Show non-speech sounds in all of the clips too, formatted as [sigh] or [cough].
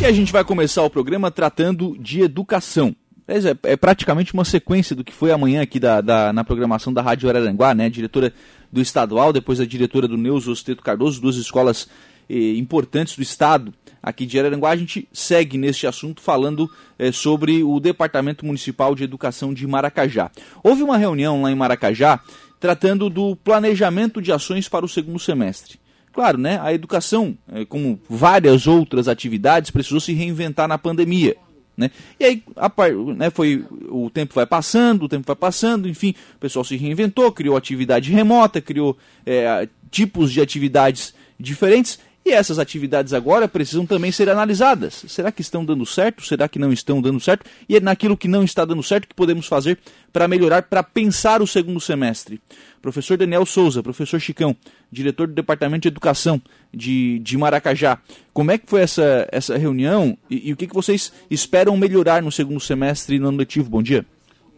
E a gente vai começar o programa tratando de educação. É, é praticamente uma sequência do que foi amanhã aqui da, da, na programação da Rádio Araranguá, né? Diretora do estadual, depois a diretora do Neuso Osteto Cardoso, duas escolas eh, importantes do estado aqui de Araranguá. A gente segue neste assunto falando eh, sobre o Departamento Municipal de Educação de Maracajá. Houve uma reunião lá em Maracajá tratando do planejamento de ações para o segundo semestre. Claro, né, a educação, eh, como várias outras atividades, precisou se reinventar na pandemia. Né? E aí a, né, foi, o tempo vai passando, o tempo vai passando, enfim, o pessoal se reinventou, criou atividade remota, criou é, tipos de atividades diferentes e essas atividades agora precisam também ser analisadas. Será que estão dando certo? Será que não estão dando certo? E é naquilo que não está dando certo que podemos fazer para melhorar, para pensar o segundo semestre. Professor Daniel Souza, professor Chicão, diretor do Departamento de Educação de, de Maracajá. Como é que foi essa, essa reunião e, e o que, que vocês esperam melhorar no segundo semestre no ano letivo? Bom dia.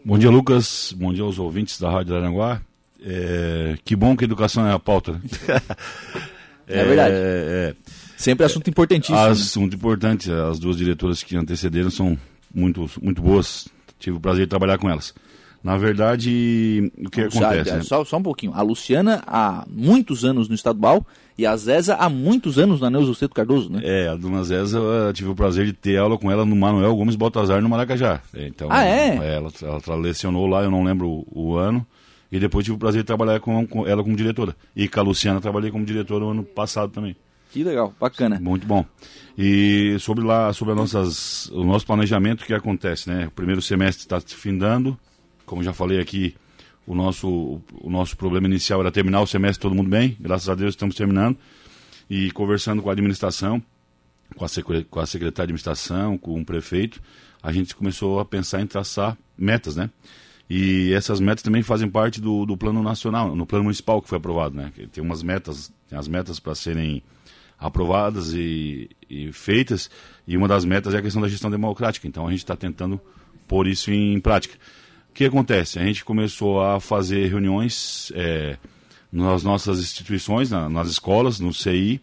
Bom dia, Lucas. Bom dia aos ouvintes da Rádio Aranguá. É, que bom que a educação é a pauta. [laughs] Né? É, verdade. É, é, Sempre assunto importantíssimo. Né? Assunto né? importante. As duas diretoras que antecederam são muito, muito boas. Tive o prazer de trabalhar com elas. Na verdade, o que acontece? né? só, só um pouquinho. A Luciana há muitos anos no estadual e a Zeza há muitos anos na Neuza Ceto Cardoso, né? É, a dona Zeza, eu tive o prazer de ter aula com ela no Manuel Gomes Baltazar, no Maracajá. Então, ah, é? Ela, ela lecionou lá, eu não lembro o, o ano. E depois tive o prazer de trabalhar com, com, ela como diretora. E com a Luciana trabalhei como diretora no ano passado também. Que legal, bacana. Muito bom. E sobre lá, sobre nossas, o nosso planejamento, o que acontece, né? O primeiro semestre está se findando. Como já falei aqui, o nosso, o nosso problema inicial era terminar o semestre todo mundo bem. Graças a Deus estamos terminando. E conversando com a administração, com a, com a secretária de administração, com o prefeito, a gente começou a pensar em traçar metas, né? E essas metas também fazem parte do, do plano nacional, no plano municipal que foi aprovado, né? Tem umas metas, tem as metas para serem aprovadas e, e, feitas, e uma das metas é a questão da gestão democrática. Então a gente está tentando pôr isso em prática. O que acontece? A gente começou a fazer reuniões é, nas nossas instituições, na, nas escolas, no CI,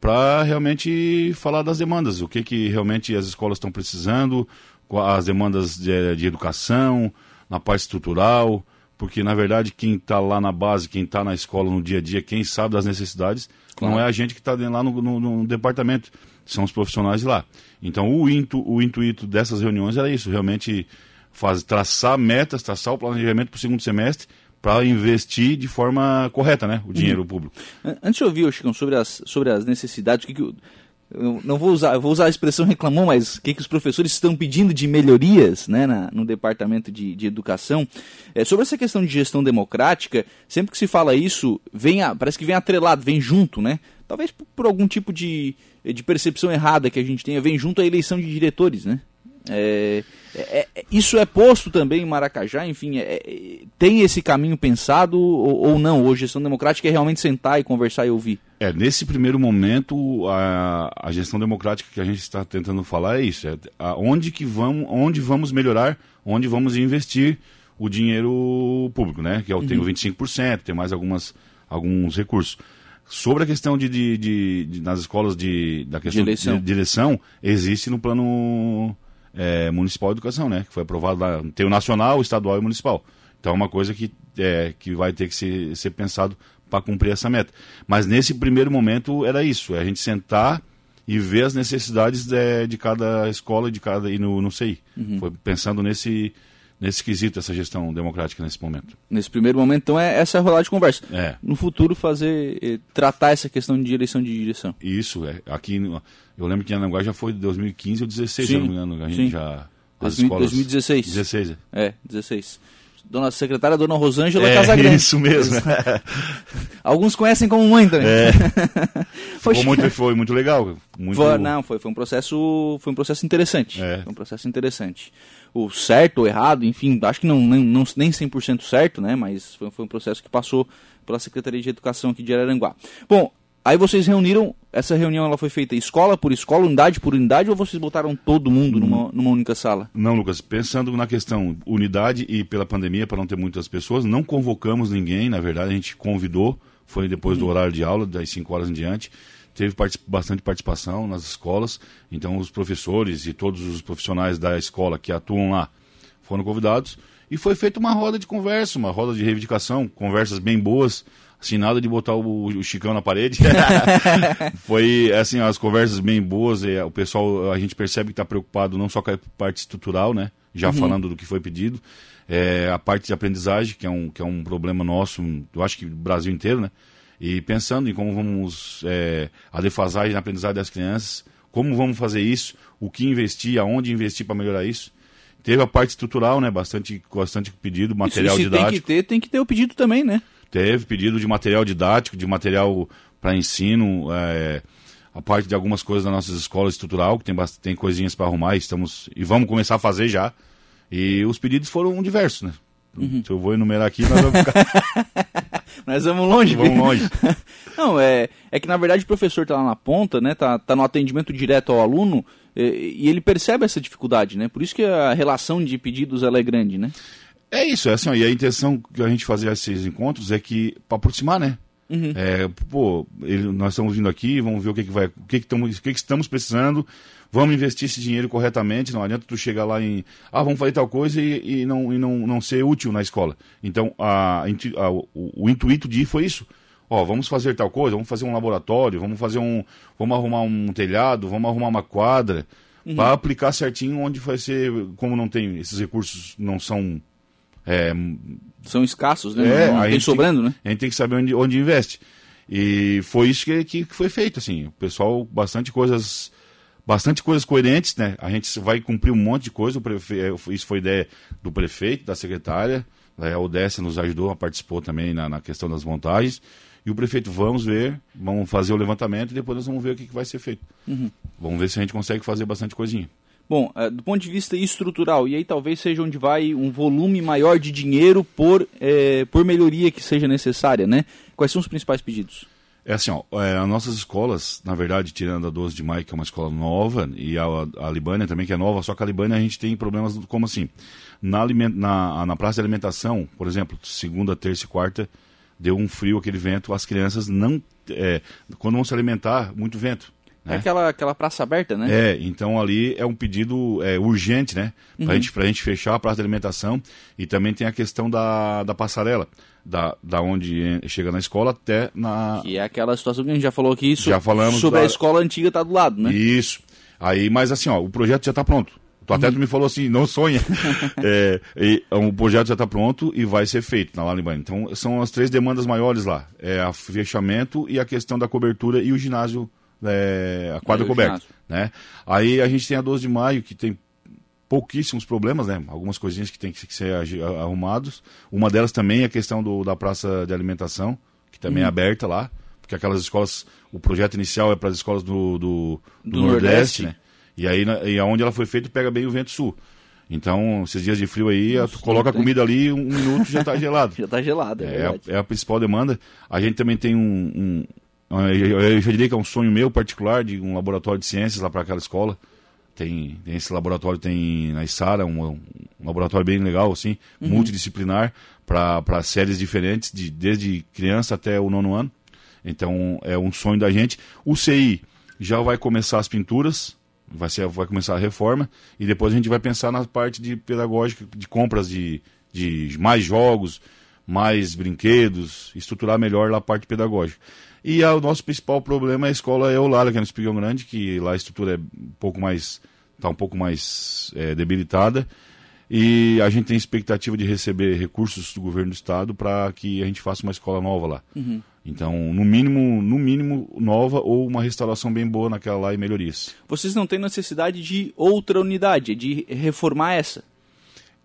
para realmente falar das demandas, o que, que realmente as escolas estão precisando, as demandas de, de educação, na parte estrutural, porque na verdade quem está lá na base, quem está na escola no dia a dia, quem sabe das necessidades, claro. não é a gente que está lá no, no, no, departamento, são os profissionais lá. Então o, intu, o intuito dessas reuniões era isso, realmente faz, traçar metas, traçar o planejamento para o segundo semestre, para investir de forma correta, né, o dinheiro uhum. público. Antes de ouvir, Chicão, sobre as, sobre as necessidades, o que, que eu não vou usar, vou usar a expressão reclamou, mas o que, que os professores estão pedindo de melhorias né, na, no departamento de, de educação. É, sobre essa questão de gestão democrática, sempre que se fala isso, vem a, parece que vem atrelado, vem junto, né? Talvez por, por, algum tipo de, de percepção errada que a gente tenha, vem junto a eleição de diretores, né? É, é, é, isso é posto também em Maracajá, enfim, é, é, tem esse caminho pensado ou, ou não? Ou gestão democrática é realmente sentar e conversar e ouvir? É, nesse primeiro momento, a, a gestão democrática que a gente está tentando falar é isso, é a, onde, que vamos, onde vamos melhorar, onde vamos investir o dinheiro público, né? Que eu tenho uhum. 25%, tem mais algumas, alguns recursos. Sobre a questão de, de, de, de nas escolas de, da questão de eleição. de eleição, existe no plano é, municipal de educação, né? Que foi aprovado lá, tem o nacional, o estadual e o municipal. Então é uma coisa que, é, que vai ter que ser, ser pensado para cumprir essa meta. Mas nesse primeiro momento era isso, é a gente sentar e ver as necessidades de, de cada escola de cada e no, no CI. Uhum. Foi pensando nesse nesse quesito essa gestão democrática nesse momento. Nesse primeiro momento, então, é essa rolar de conversa. É. No futuro, fazer, eh, tratar essa questão de direção de direção. Isso, é. Aqui, eu lembro que em Ananguá já foi de 2015 ou 2016, se não me engano, a gente sim. já... As 2000, escolas... 2016. 16, é. É, 16 dona secretária Dona Rosângela é, Casagrande. Isso mesmo. [laughs] Alguns conhecem como mãe também. É. [laughs] foi, muito, foi muito legal. Muito... Foi, não, foi, foi um processo, foi um processo interessante. É. Foi um processo interessante. O certo ou errado, enfim, acho que não, nem, não, nem 100% certo, né? Mas foi, foi um processo que passou pela Secretaria de Educação aqui de Araranguá. Bom, Aí vocês reuniram, essa reunião ela foi feita escola por escola, unidade por unidade, ou vocês botaram todo mundo numa, numa única sala? Não, Lucas, pensando na questão unidade e pela pandemia, para não ter muitas pessoas, não convocamos ninguém, na verdade a gente convidou, foi depois do horário de aula, das 5 horas em diante, teve bastante participação nas escolas, então os professores e todos os profissionais da escola que atuam lá foram convidados e foi feita uma roda de conversa, uma roda de reivindicação, conversas bem boas, assim, nada de botar o, o Chicão na parede. [laughs] foi, assim, as conversas bem boas, e o pessoal, a gente percebe que está preocupado não só com a parte estrutural, né, já uhum. falando do que foi pedido, é, a parte de aprendizagem, que é, um, que é um problema nosso, eu acho que do Brasil inteiro, né, e pensando em como vamos, é, a defasagem na aprendizagem das crianças, como vamos fazer isso, o que investir, aonde investir para melhorar isso. Teve a parte estrutural, né? Bastante, bastante pedido, material isso, didático. Tem que ter, tem que ter o pedido também, né? Teve pedido de material didático, de material para ensino, é, a parte de algumas coisas das nossas escolas estrutural, que tem, tem coisinhas para arrumar, estamos e vamos começar a fazer já. E os pedidos foram diversos, né? Uhum. Se eu vou enumerar aqui, nós vamos ficar. [laughs] nós vamos longe. Vamos longe. [laughs] Não, é, é que na verdade o professor está lá na ponta, né? Tá, tá no atendimento direto ao aluno e, e, ele percebe essa dificuldade, né? Por isso que a relação de pedidos ela é grande, né? É isso, é assim, ó, e a intenção que a gente fazer esses encontros é que para aproximar, né? Uhum. É, pô, ele, nós estamos vindo aqui, vamos ver o que, que vai, o que, que, estamos, o que, que estamos precisando, vamos investir esse dinheiro corretamente, não adianta tu chegar lá em, ah, vamos fazer tal coisa e, e, não, e não, não ser útil na escola. Então, a, a, o, o intuito de ir foi isso. Ó, vamos fazer tal coisa, vamos fazer um laboratório, vamos fazer um, vamos arrumar um telhado, vamos arrumar uma quadra, uhum. para aplicar certinho onde vai ser, como não tem, esses recursos não são é, São escassos, né? É, não, tem sobrando, tem, né? A gente tem que saber onde, onde investe. E foi isso que, que foi feito, assim. O pessoal, bastante coisas bastante coisas coerentes, né? A gente vai cumprir um monte de coisa. Prefe... É, isso foi ideia do prefeito, da secretária. A Odessa nos ajudou, participou também na, na, questão das montagens. E o prefeito, vamos ver, vamos fazer o levantamento e depois nós vamos ver o que, que vai ser feito. Uhum. Vamos ver se a gente consegue fazer bastante coisinha. Bom, é, do ponto de vista estrutural, e aí talvez seja onde vai um volume maior de dinheiro por, é, por melhoria que seja necessária, né? Quais são os principais pedidos? É assim, ó, é, as nossas escolas, na verdade, tirando a 12 de maio, que é uma escola nova, e a, a Libânia também, que é nova, só que a Libânia a gente tem problemas como assim, na, na, na praça de alimentação, por exemplo, segunda, terça e quarta, deu um frio, aquele vento, as crianças não, é, quando vão se alimentar, muito vento. Né? É aquela, aquela praça aberta, né? É, então ali é um pedido é, urgente, né? Para uhum. gente, a gente fechar a praça de alimentação. E também tem a questão da, da passarela, da, da onde chega na escola até na. Que é aquela situação que a gente já falou aqui já falamos sobre da... a escola antiga tá do lado, né? Isso. Aí, mas assim, ó, o projeto já está pronto. Tu até uhum. me falou assim, não sonha. [laughs] é, e, o projeto já está pronto e vai ser feito na Lalibane. Então, são as três demandas maiores lá. É o fechamento e a questão da cobertura e o ginásio é, a quadra coberta. Né? Aí a gente tem a 12 de maio, que tem pouquíssimos problemas, né? Algumas coisinhas que tem que ser arrumados. Uma delas também é a questão do, da praça de alimentação, que também é uhum. é aberta lá, porque aquelas escolas, o projeto inicial é para as escolas do, do, do, do Nordeste, Nordeste, né? E aí, e aonde ela foi feita, pega bem o vento sul. Então, esses dias de frio aí, Nossa, tu coloca a comida ali, um minuto já está gelado. [laughs] já está gelado, é, é, a, é, a, principal demanda. A gente também tem um, um, eu já diria que é um sonho meu particular de um laboratório de ciências lá para aquela escola. Tem, tem, esse laboratório tem na Isara, um, um, laboratório bem legal, assim, uhum. multidisciplinar, para séries diferentes, de, desde criança até o nono ano. Então é um sonho da gente. O CI já vai começar as pinturas, vai, ser, vai começar a reforma, e depois a gente vai pensar na parte de pedagógica, de compras de, de mais jogos, mais brinquedos, estruturar melhor a parte pedagógica. E a, o nosso principal problema é a escola Eulália, que é no Espigão Grande, que lá a estrutura é um pouco mais está um pouco mais é, debilitada. E a gente tem expectativa de receber recursos do governo do estado para que a gente faça uma escola nova lá. Uhum. Então, no mínimo, no mínimo nova ou uma restauração bem boa naquela lá e melhorias. Vocês não têm necessidade de outra unidade, de reformar essa?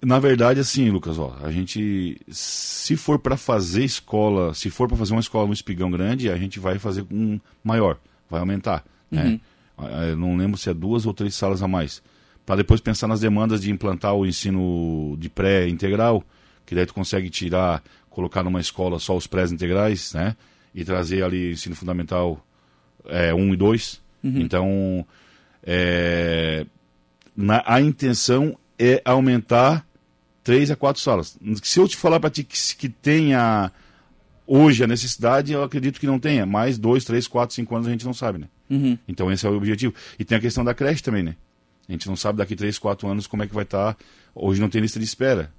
Na verdade, assim, Lucas, ó, a gente, se for para fazer escola, se for para fazer uma escola no Espigão Grande, a gente vai fazer um maior, vai aumentar, né? uhum. Eu não lembro se é duas ou três salas a mais. Para depois pensar nas demandas de implantar o ensino de pré-integral, que daí tu consegue tirar, colocar numa escola só os pré-integrais, né? E trazer ali ensino fundamental 1 é, um e 2. Uhum. Então, é, na, a intenção é aumentar três a quatro salas. Se eu te falar para ti que, que tenha Hoje a necessidade eu acredito que não tenha. Mais dois, três, quatro, cinco anos a gente não sabe, né? Uhum. Então esse é o objetivo. E tem a questão da creche também, né? A gente não sabe daqui três, quatro anos como é que vai estar. Tá. Hoje não tem lista de espera.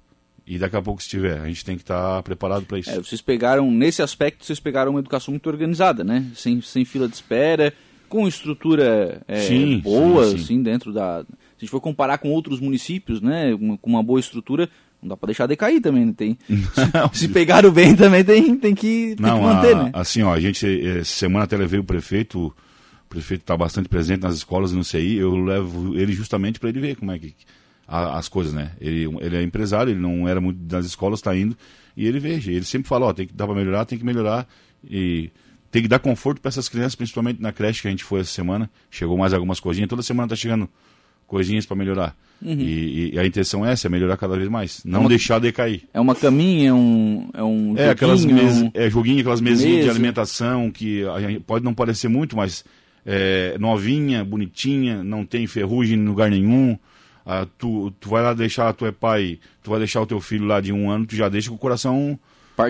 E daqui a pouco, se tiver, a gente tem que estar tá preparado para isso. É, vocês pegaram, nesse aspecto, vocês pegaram uma educação muito organizada, né? Sem, sem fila de espera, com estrutura é, sim, boa, sim, sim. assim, dentro da. Se a gente for comparar com outros municípios, né? Com uma boa estrutura, não dá para deixar decair também, né? Tem, [laughs] não, se, se pegaram bem também tem, tem, que, tem não, que manter, a, né? Assim, ó, a gente, eh, semana até levei o prefeito, o prefeito está bastante presente nas escolas no CI, eu levo ele justamente para ele ver como é que a, as coisas, né? Ele, ele é empresário, ele não era muito das escolas, está indo, e ele veja, ele sempre fala, ó, tem que dar para melhorar, tem que melhorar, e tem que dar conforto para essas crianças, principalmente na creche que a gente foi essa semana, chegou mais algumas coisinhas, toda semana está chegando coisinhas para melhorar. Uhum. E, e, a intenção é essa, é melhorar cada vez mais. Não é uma, deixar decair. É uma caminha, é um. É, um é aquelas mes, um... é joguinho, aquelas mesinhas mesa. de alimentação que pode não parecer muito, mas é, novinha, bonitinha, não tem ferrugem em lugar nenhum. Ah, tu, tu vai lá deixar, tu é pai, tu vai deixar o teu filho lá de um ano, tu já deixa com o coração.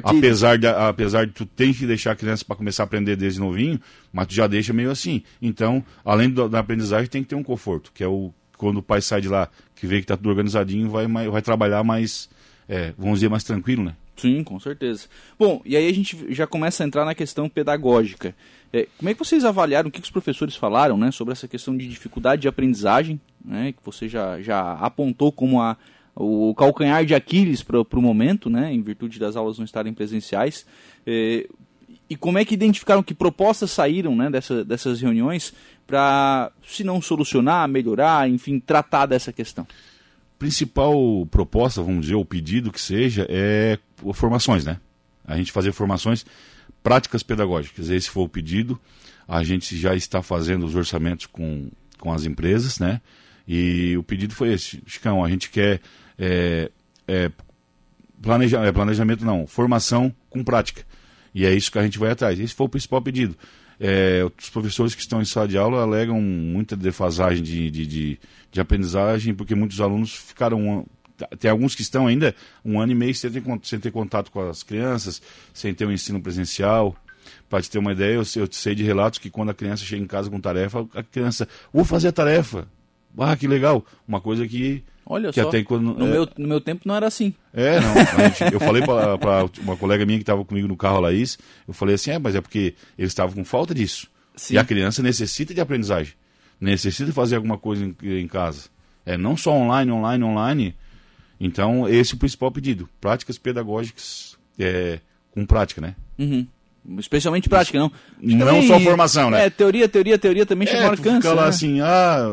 Apesar de, apesar de tu tem que deixar a criança para começar a aprender desde novinho, mas tu já deixa meio assim. Então, além do, da aprendizagem, tem que ter um conforto, que é o quando o pai sai de lá, que vê que está tudo organizadinho, vai, vai trabalhar mais, é, vamos dizer, mais tranquilo, né? Sim, com certeza. Bom, e aí a gente já começa a entrar na questão pedagógica. É, como é que vocês avaliaram, o que, que os professores falaram né, sobre essa questão de dificuldade de aprendizagem, né, que você já, já apontou como a, o calcanhar de Aquiles para o momento, né, em virtude das aulas não estarem presenciais. É, e como é que identificaram que propostas saíram né, dessa, dessas reuniões para, se não solucionar, melhorar, enfim, tratar dessa questão? Principal proposta, vamos dizer, o pedido que seja, é formações, né? A gente fazer formações práticas pedagógicas. Esse foi o pedido. A gente já está fazendo os orçamentos com, com as empresas, né? E o pedido foi esse. Chicão, a gente quer é, é, planeja, é, planejamento, não, formação com prática. E é isso que a gente vai atrás. Esse foi o principal pedido. É, os professores que estão em sala de aula alegam muita defasagem de, de, de, de aprendizagem, porque muitos alunos ficaram tem alguns que estão ainda um ano e meio sem ter, sem ter contato com as crianças, sem ter um ensino presencial. Para te ter uma ideia, eu, eu sei de relatos que quando a criança chega em casa com tarefa, a criança, vou fazer a tarefa. Ah, que legal. Uma coisa que. Olha que só. Até quando, no, é... meu, no meu tempo não era assim. É, não. Gente, eu falei para uma colega minha que estava comigo no carro, a Laís, eu falei assim: é, mas é porque eles estavam com falta disso. Sim. E a criança necessita de aprendizagem. Necessita fazer alguma coisa em, em casa. É não só online, online, online. Então, esse é o principal pedido. Práticas pedagógicas é, com prática, né? Uhum. Especialmente prática, não. Não também, só formação, né? É, teoria, teoria, teoria também é, chegou alcance. Fica lá né? assim, ah,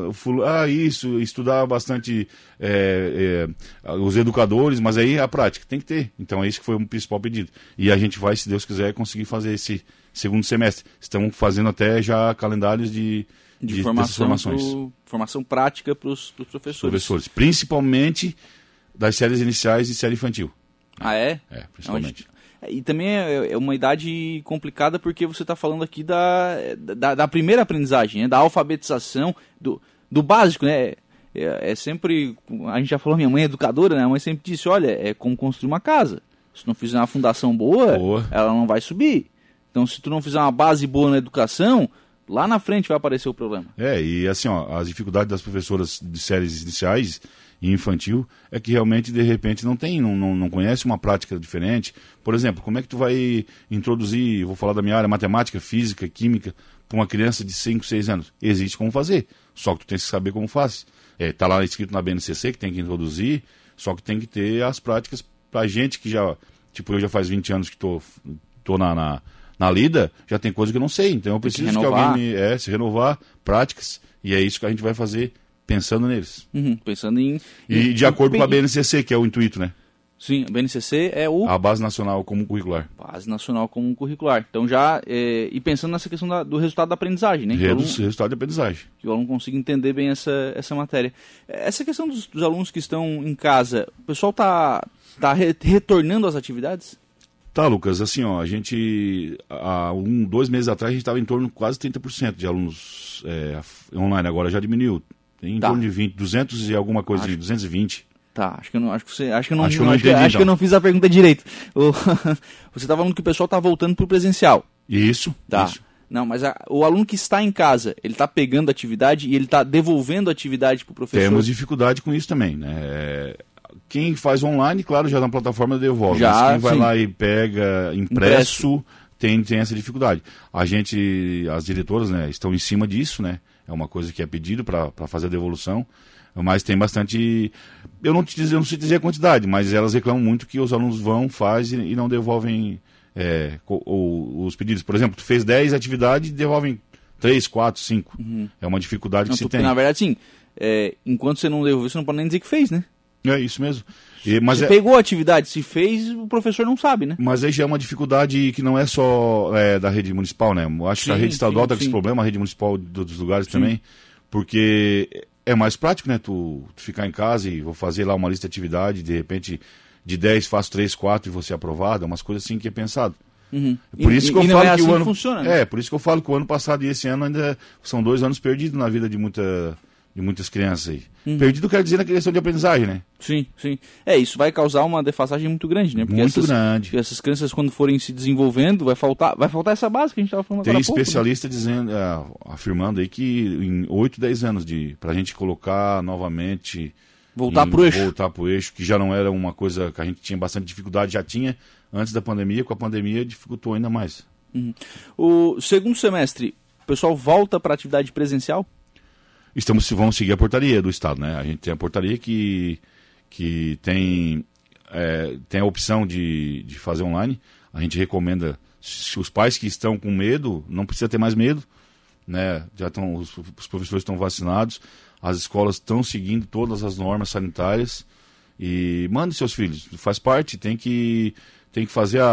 ah, isso, estudar bastante é, é, os educadores, mas aí a prática tem que ter. Então é isso que foi o principal pedido. E a gente vai, se Deus quiser, conseguir fazer esse segundo semestre. Estamos fazendo até já calendários de, de, de formação formações. Pro, formação prática para os professores. Professores, principalmente das séries iniciais e série infantil. Ah, é? É, principalmente. É, e também é, é uma idade complicada porque você está falando aqui da, da, da, primeira aprendizagem, né? da alfabetização, do, do básico, né? É, é, sempre. A gente já falou, minha mãe é educadora, né? A mãe sempre disse: olha, é como construir uma casa. Se não fizer uma fundação boa, boa, ela não vai subir. Então, se tu não fizer uma base boa na educação, lá na frente vai aparecer o problema. É, e assim, ó, as dificuldades das professoras de séries iniciais e infantil é que realmente de repente não tem, não, não, não, conhece uma prática diferente. Por exemplo, como é que tu vai introduzir, vou falar da minha área, matemática, física, química, para uma criança de 5, 6 anos? Existe como fazer, só que tu tem que saber como faz. Está é, tá lá escrito na BNCC que tem que introduzir, só que tem que ter as práticas para gente que já, tipo, eu já faz 20 anos que tô, tô na, na, na lida, já tem coisa que eu não sei, então eu preciso que, que alguém me, é, se renovar, práticas, e é isso que a gente vai fazer pensando neles. Uhum, pensando em. E de acordo com a BNCC, que é o intuito, né? Sim, a BNCC é o. A Base Nacional Comum Curricular. Base Nacional Comum Curricular. Então já. É... E pensando nessa questão da, do resultado da aprendizagem, né? Que aluno, resultado de aprendizagem. Que o aluno consiga entender bem essa, essa matéria. Essa questão dos, dos alunos que estão em casa, o pessoal está tá retornando às atividades? Tá, Lucas, assim, ó, a gente, há um, dois meses atrás, a gente estava em torno de quase 30% de alunos é, online, agora já diminuiu. Em tá. torno de 20, 200 e alguma coisa, Acho. 220. Tá, acho que eu não, acho que você, acho que eu não, Acho que eu não acho que- entendi, acho que eu não fiz a pergunta direito. O- [laughs] você tá falando que o pessoal tá voltando pro presencial. Isso, Tá. isso. Não, mas a- o aluno que está em casa, ele tá pegando atividade e ele tá devolvendo atividade pro professor. Temos dificuldade com isso também, né? Quem faz online, claro, já na plataforma devolve. Já, mas quem vai sim. lá e pega impresso, tem, tem essa dificuldade. A gente, as diretoras, né, estão em cima disso, né? É uma coisa que é pedido para fazer a devolução. Mas tem bastante. Eu não, te dizer, eu não sei dizer a quantidade, mas elas reclamam muito que os alunos vão, fazem e não devolvem é, os pedidos. Por exemplo, tu fez 10 atividades e devolvem 3, 4, 5. É uma dificuldade Não, que se tem. na verdade, sim, é, enquanto você não devolveu, você não pode nem dizer que fez, né? É isso mesmo. E- mas, você é, pegou a atividade, se fez, o professor não sabe, né? mas aí já é uma dificuldade que não é só é, da rede municipal, né? Eu acho que a Sim, rede estadual sim, está com esse sim. problema, a rede municipal de outros lugares também, porque é mais prático, né? Tu, tu ficar em casa e vou fazer lá uma lista de atividade, de repente de 10 faço 3, 4 e ser aprovado, é umas coisas assim que é pensado. Uhum. Por E- isso que eu falo é que assim o ano funciona, né? É, por isso que eu falo que o ano passado e esse ano ainda são dois anos perdidos na vida de muita de muitas crianças aí. Uhum. Perdido quer dizer na questão de aprendizagem, né? Sim, sim. É, isso vai causar uma defasagem muito grande, né? Porque Muito essas, grande. porque essas crianças, quando forem se desenvolvendo, vai faltar, vai faltar essa base que a gente estava falando Tem há pouco, né? especialista dizendo, ah, afirmando aí que em 8, 10 anos de pra gente colocar novamente Voltar em- pro eixo. Voltar pro eixo, que já não era uma coisa que a gente tinha bastante dificuldade, já tinha antes da pandemia, com a pandemia dificultou ainda mais. O segundo semestre, o pessoal volta para atividade presencial? Estamos vamos seguir a portaria do estado, né? A gente tem a portaria que que tem é, tem a opção de, de fazer online. A gente recomenda se os pais que estão com medo não precisa ter mais medo, né? Já estão os, os professores estão vacinados, as escolas estão seguindo todas as normas sanitárias e mande seus filhos. Faz parte, tem que tem que fazer a,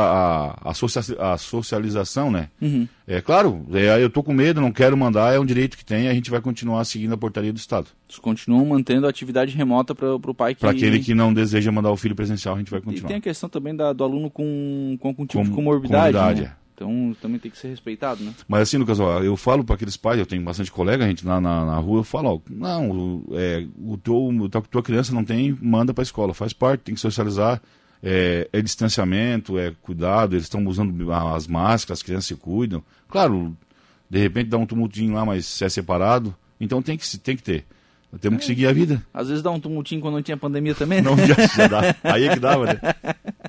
a, a, socia- a socialização, né? Uhum. É claro, é, eu tô com medo, não quero mandar, é um direito que tem, a gente vai continuar seguindo a portaria do Estado. Eles continuam mantendo a atividade remota para o pai que... Para aquele que não deseja mandar o filho presencial, a gente vai E continuar. tem a questão também da- do aluno com, com algum tipo Com- de comorbidade, comorbidade, né? é. Então também tem que ser respeitado, né? Mas assim, Lucas, ó, eu falo para aqueles pais, eu tenho bastante colega, a gente lá na, na rua, eu falo, ó, não, é, o teu- tua criança não tem, manda para a escola, faz parte, tem que socializar, é, é distanciamento, é cuidado, eles estão usando as máscaras, as crianças se cuidam. Claro, de repente dá um tumultinho lá, mas se é separado, então tem que, tem que ter. Temos que seguir a vida. Às vezes dá um tumultinho quando não tinha pandemia também, né? Não já, já dá. Aí é que dava, né? [laughs]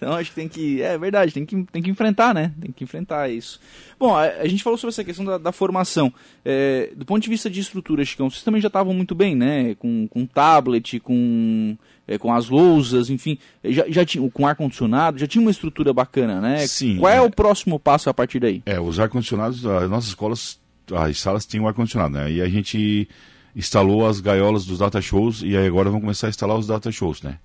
Então acho que tem que. É verdade, tem que, tem que enfrentar, né? Tem que enfrentar isso. Bom, a, a gente falou sobre essa questão da, da formação. É, do ponto de vista de estrutura, Chicão, vocês também já estavam muito bem, né? Com, com tablet, com, é, com as lousas, enfim. Já, já tinha, com ar-condicionado, já tinha uma estrutura bacana, né? Sim, Qual é, é. o próximo passo a partir daí? É, os ar-condicionados, as nossas escolas, as salas tinham ar-condicionado, né? E a gente instalou as gaiolas dos data shows e agora vamos começar a instalar os data shows, né?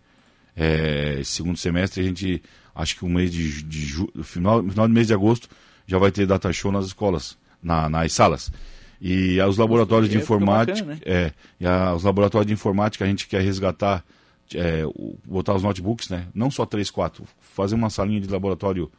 É, segundo semestre a gente, acho que o mês de, de ju, final, final do mês de agosto já vai ter data show nas escolas, na, nas salas. E os laboratórios de é, informática, bacana, né? é, e a- os laboratórios de informática a gente quer resgatar, é, botar os notebooks, né? Não só três, quatro, fazer uma salinha de laboratório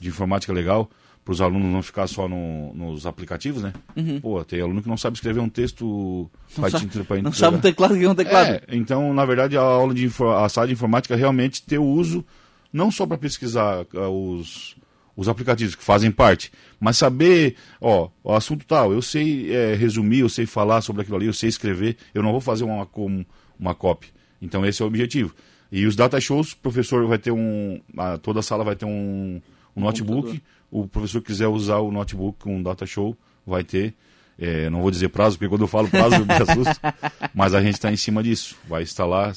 de informática legal para os alunos não ficar só no- nos aplicativos, né? Pô, tem aluno que não sabe escrever um texto pra sabe- te- pra Uhum. Não sabe um teclado que é um teclado. É, então, na verdade, a aula de a sala de informática realmente ter o uso não só para pesquisar ah, os, os aplicativos que fazem parte, mas saber, ó, o assunto tal, eu sei é, resumir, eu sei falar sobre aquilo ali, eu sei escrever, eu não vou fazer uma, com- uma copy. Então, esse é o objetivo. E os data shows, o professor vai ter um. a- toda a sala vai ter um, um notebook. computador. O professor quiser usar o notebook com um data show, vai ter. É, não vou dizer prazo, porque quando eu falo prazo eu me [laughs] assusto. Mas a gente está em cima disso. Vai instalar.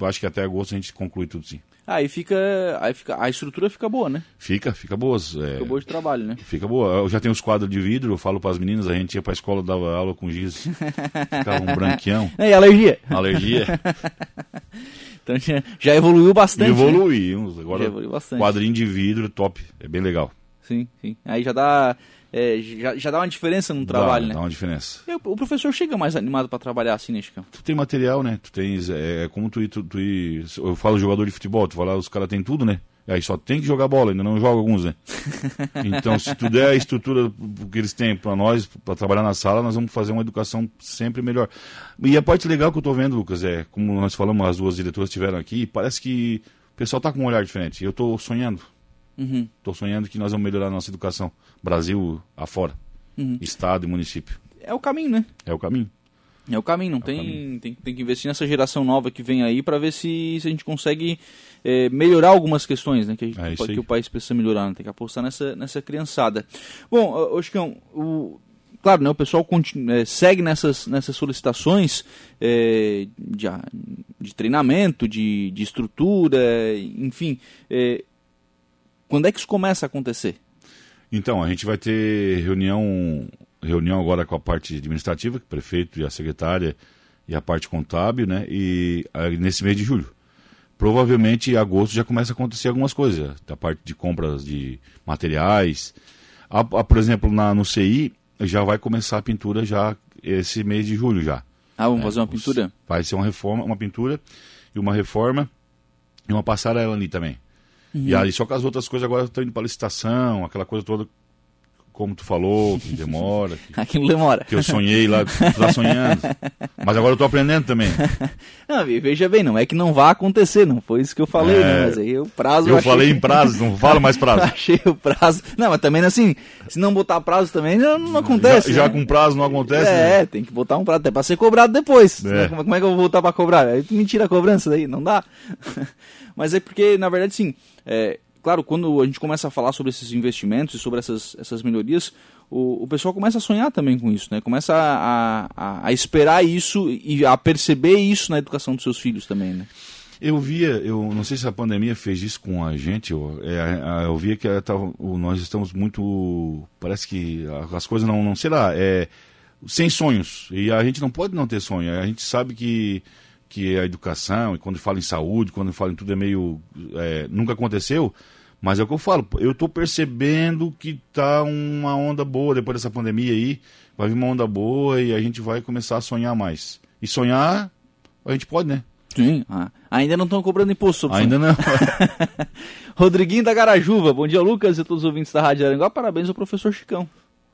Acho que até agosto a gente conclui tudo sim. Aí fica. Aí fica. A estrutura fica boa, né? Fica, fica boas. é, Fica boa de trabalho, né? Fica boa. Eu já tenho os quadros de vidro, eu falo para as meninas, a gente ia para a escola, dava aula com giz, [laughs] ficava um branqueão. E alergia? Alergia. [laughs] Então já, já evoluiu bastante. né? Evoluímos. Agora, Já evoluiu bastante. quadrinho de vidro, top. É bem legal. Sim, sim. Aí já dá. é, já, já dá uma diferença no trabalho, dá, né? Dá uma diferença. O professor chega mais animado para trabalhar assim, né, Chicão? Tu tem material, né? Tu tens. É, é como tu, tu, tu Eu falo jogador de futebol, tu lá, os caras têm tudo, né? Aí só tem que jogar bola, ainda não joga alguns, né? [laughs] Então, se tu der a estrutura que eles têm para nós, para trabalhar na sala, nós vamos fazer uma educação sempre melhor. E a parte legal que eu estou vendo, Lucas, é, como nós falamos, as duas diretoras estiveram aqui, parece que o pessoal está com um olhar diferente. Eu estou sonhando. Estou uhum. sonhando que nós vamos melhorar a nossa educação, Brasil afora, uhum. Estado e município. É o caminho, né? É o caminho. É o caminho, não é tem, caminho. Tem, tem que investir nessa geração nova que vem aí para ver se, se a gente consegue é, melhorar algumas questões né, que, gente, é que o país precisa melhorar, né, tem que apostar nessa, nessa criançada. Bom, Chicão, o, claro, né, o pessoal continua, é, segue nessas, nessas solicitações é, de, de treinamento, de, de estrutura, enfim. É, quando é que isso começa a acontecer? Então, a gente vai ter reunião reunião agora com a parte administrativa, o prefeito e a secretária e a parte contábil, né? E nesse mês de julho. Provavelmente em agosto já começa a acontecer algumas coisas, a parte de compras de materiais. A, a, por exemplo, na, no CI já vai começar a pintura já esse mês de julho já. Ah, vamos é, fazer uma pintura? Vai ser uma reforma, uma pintura e uma reforma e uma passarela ali também. Uhum. E aí só que as outras coisas agora estão indo para licitação, aquela coisa toda como tu falou, que demora. [laughs] Que, Aquilo demora. Que eu sonhei lá, tu tá sonhando. Mas agora eu tô aprendendo também. [laughs] Não, veja bem, não é que não vá acontecer, não foi isso que eu falei, né? é... né? Mas aí o prazo. Eu, eu falei em prazo, não [laughs] fala mais prazo. achei o prazo. Não, mas também assim, se não botar prazo também, não, não acontece. Já, né? já, com prazo não acontece? É, né? tem que botar um prazo, até pra ser cobrado depois. É. Como, como é que eu vou voltar pra cobrar? Aí tu me tira a cobrança daí, não dá. mas é porque, na verdade, sim. É, claro, quando a gente começa a falar sobre esses investimentos e sobre essas, essas melhorias, o, o pessoal começa a sonhar também com isso, né? Começa a, a, a, esperar isso e a perceber isso na educação dos seus filhos também, né? Eu via, eu não sei se a pandemia fez isso com a gente, eu, é, eu via que tava, nós estamos muito, parece que as coisas não, não sei lá, é, sem sonhos, e a gente não pode não ter sonho, a gente sabe que que a educação, e quando fala em saúde, quando fala em tudo é meio. É, nunca aconteceu, mas é o que eu falo, eu estou percebendo que tá uma onda boa depois dessa pandemia aí. Vai vir uma onda boa e a gente vai começar a sonhar mais. E sonhar, a gente pode, né? Sim. Ah, ainda não estão cobrando imposto sobre Ainda não. [laughs] Rodriguinho da Garajuva. Bom dia, Lucas e todos os ouvintes da Rádio Aranguá. Parabéns ao professor Chicão.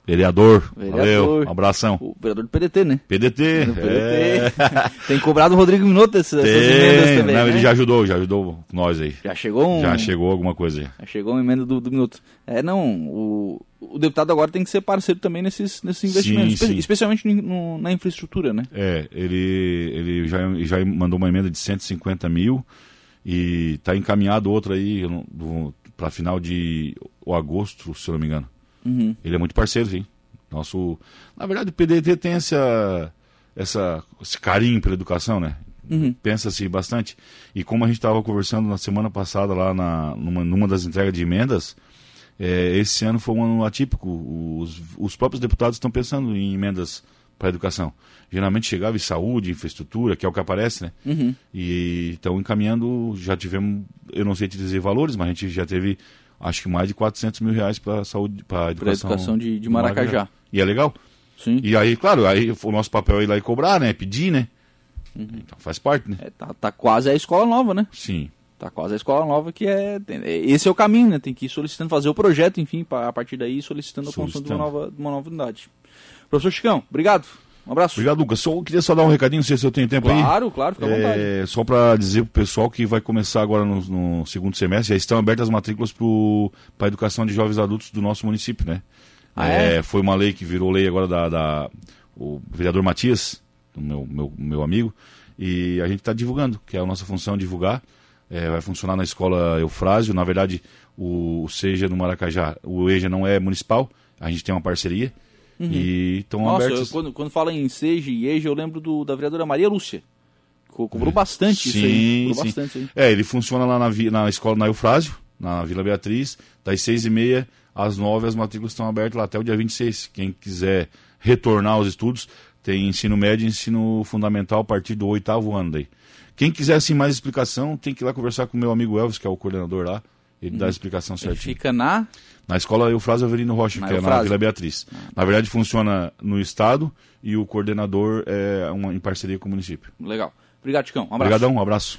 Vereador. Vereador. Valeu. Um abração. O vereador do PDT, né? PDT. PDT. É. [laughs] Tem cobrado o Rodrigo Minuto essas, essas emendas também. Não, né? ele já ajudou, já ajudou nós aí. Já chegou um. Já chegou alguma coisa aí. Já chegou uma emenda do, do Minuto. É, não. O, o deputado agora tem que ser parceiro também nesses, nesses investimentos, sim, sim. especialmente no, na infraestrutura, né? É, ele, ele já, já mandou uma emenda de 150 mil e está encaminhado outra aí para final de agosto, se eu não me engano. Uhum. Ele é muito parceiro, sim. Nosso, na verdade, o PDT tem essa, essa, esse carinho pela educação, né? Uhum. Pensa-se bastante. E como a gente estava conversando na semana passada lá na, numa, numa das entregas de emendas, é, esse ano foi um ano atípico. Os, os próprios deputados estão pensando em emendas para a educação. Geralmente chegava em saúde, infraestrutura, que é o que aparece, né? Uhum. E estão encaminhando, já tivemos, eu não sei te dizer valores, mas a gente já teve acho que mais de 400 mil reais para saúde, para educação, educação de, de Maracajá. Maracajá. E é legal. Sim. E aí, claro, aí o nosso papel é ir lá e cobrar, né? Pedir, né? Uhum. Então faz parte, né? É, tá, tá quase a escola nova, né? Sim. Tá quase a escola nova que é. Esse é o caminho, né? Tem que ir solicitando, fazer o projeto, enfim, pra, a partir daí solicitando a construção de uma nova, de uma nova unidade. Professor Chicão, obrigado. Um abraço. Obrigado, Lucas. Só, queria só dar um recadinho, não sei se eu tenho tempo claro, aí. Claro, claro, fica à vontade. É, só para dizer pro pessoal que vai começar agora no, no segundo semestre, já estão abertas as matrículas para a educação de jovens adultos do nosso município, né? Ah, é? é? Foi uma lei que virou lei agora da, da o vereador Matias, meu, meu, meu amigo, e a gente está divulgando, que é a nossa função divulgar. É, vai funcionar na escola Eufrásio, na verdade o, o SEJA no Maracajá, o EJA não é municipal, a gente tem uma parceria, Uhum. E estão Nossa, abertos. quando, quando fala em SEJA e EJA, eu lembro do, da vereadora Maria Lúcia. Cobrou bastante sim, isso aí. Cobrou sim. bastante aí. É, ele funciona lá na, na escola na Eufrásio, na Vila Beatriz, das seis e meia às nove as matrículas estão abertas lá até o dia 26. Quem quiser retornar aos estudos, tem ensino médio e ensino fundamental a partir do oitavo ano daí. Quem quiser assim mais explicação, tem que ir lá conversar com o meu amigo Elvis, que é o coordenador lá. Ele dá a explicação certinho. Ele fica na? Na escola Eufrásio Avelino Rocha, na que Eufrásio. é na Vila Beatriz. Ah. Na verdade, funciona no Estado e o coordenador é uma, em parceria com o município. Legal. Obrigado, Ticão. Um abraço. Obrigadão, um abraço.